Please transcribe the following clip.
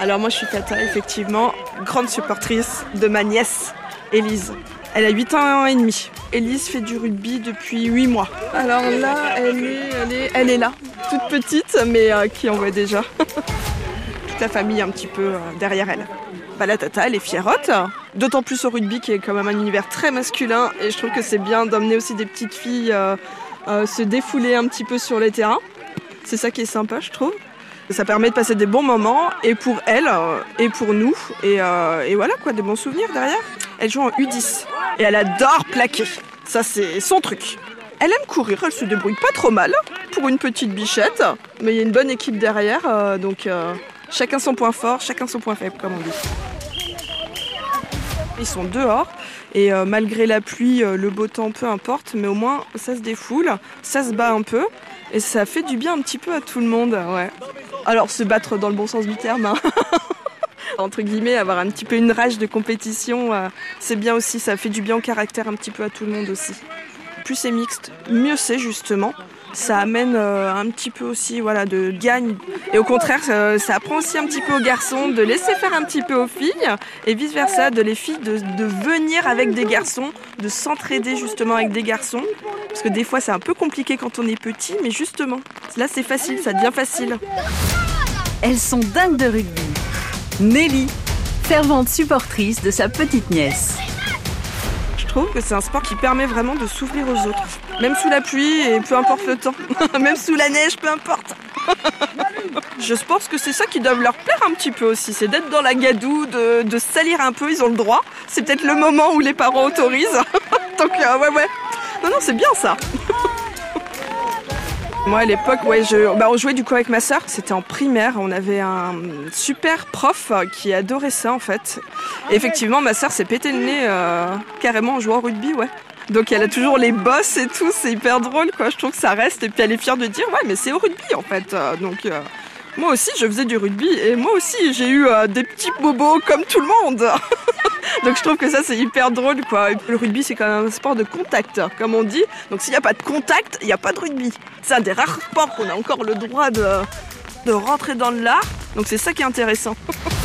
Alors moi je suis Tata, effectivement, grande supportrice de ma nièce, Élise. Elle a 8 ans et demi. Élise fait du rugby depuis 8 mois. Alors là, elle est, elle est, elle est là, toute petite, mais euh, qui en voit déjà. Toute la famille un petit peu euh, derrière elle. Bah, la Tata, elle est fierotte, d'autant plus au rugby qui est quand même un univers très masculin et je trouve que c'est bien d'emmener aussi des petites filles euh, euh, se défouler un petit peu sur les terrains. C'est ça qui est sympa, je trouve. Ça permet de passer des bons moments, et pour elle, euh, et pour nous. Et, voilà, quoi, des bons souvenirs derrière. Elle joue en U10. Et elle adore plaquer. Ça, c'est son truc. Elle aime courir, elle se débrouille pas trop mal pour une petite bichette. Mais il y a une bonne équipe derrière, donc chacun son point fort, chacun son point faible, comme on dit. Ils sont dehors et euh, malgré la pluie, euh, le beau temps, peu importe, mais au moins ça se défoule, ça se bat un peu et ça fait du bien un petit peu à tout le monde. Ouais. Alors se battre dans le bon sens du terme. hein. Entre guillemets, avoir un petit peu une rage de compétition, euh, c'est bien aussi, ça fait du bien au caractère un petit peu à tout le monde aussi. Plus c'est mixte, mieux c'est justement. Ça amène euh, un petit peu aussi voilà, de gagne. Et au contraire, ça, apprend aussi un petit peu aux garçons de laisser faire un petit peu aux filles et vice-versa, de les filles de, de venir avec des garçons, de s'entraider justement avec des garçons. Parce que des fois c'est un peu compliqué quand on est petit, mais justement, là c'est facile, ça devient facile. Elles sont dingues de rugby. Nelly, fervente supportrice de sa petite nièce. Trouve que c'est un sport qui permet vraiment de s'ouvrir aux autres. Même sous la pluie et peu importe le temps. Même sous la neige, peu importe. Je pense que c'est ça qui doit leur plaire un petit peu aussi. C'est d'être dans la gadoue, de, de salir un peu, ils ont le droit. C'est peut-être le moment où les parents autorisent. Donc euh, ouais ouais. Non non c'est bien ça. Moi à l'époque, ouais, je, bah, on jouait du coup avec ma sœur. C'était en primaire. On avait un super prof qui adorait ça en fait. Et effectivement, ma sœur s'est pété le nez euh, carrément en jouant au rugby, ouais. Donc elle a toujours les bosses et tout. C'est hyper drôle, quoi. Je trouve que ça reste. Et puis elle est fière de dire, ouais, mais c'est au rugby en fait. Euh, donc euh, moi aussi, je faisais du rugby et moi aussi, j'ai eu des petits bobos comme tout le monde. Donc je trouve que ça c'est hyper drôle quoi. Le rugby c'est quand même un sport de contact comme on dit. Donc s'il n'y a pas de contact, il n'y a pas de rugby. C'est un des rares sports qu'on a encore le droit de, de rentrer dans l'art. Donc c'est ça qui est intéressant.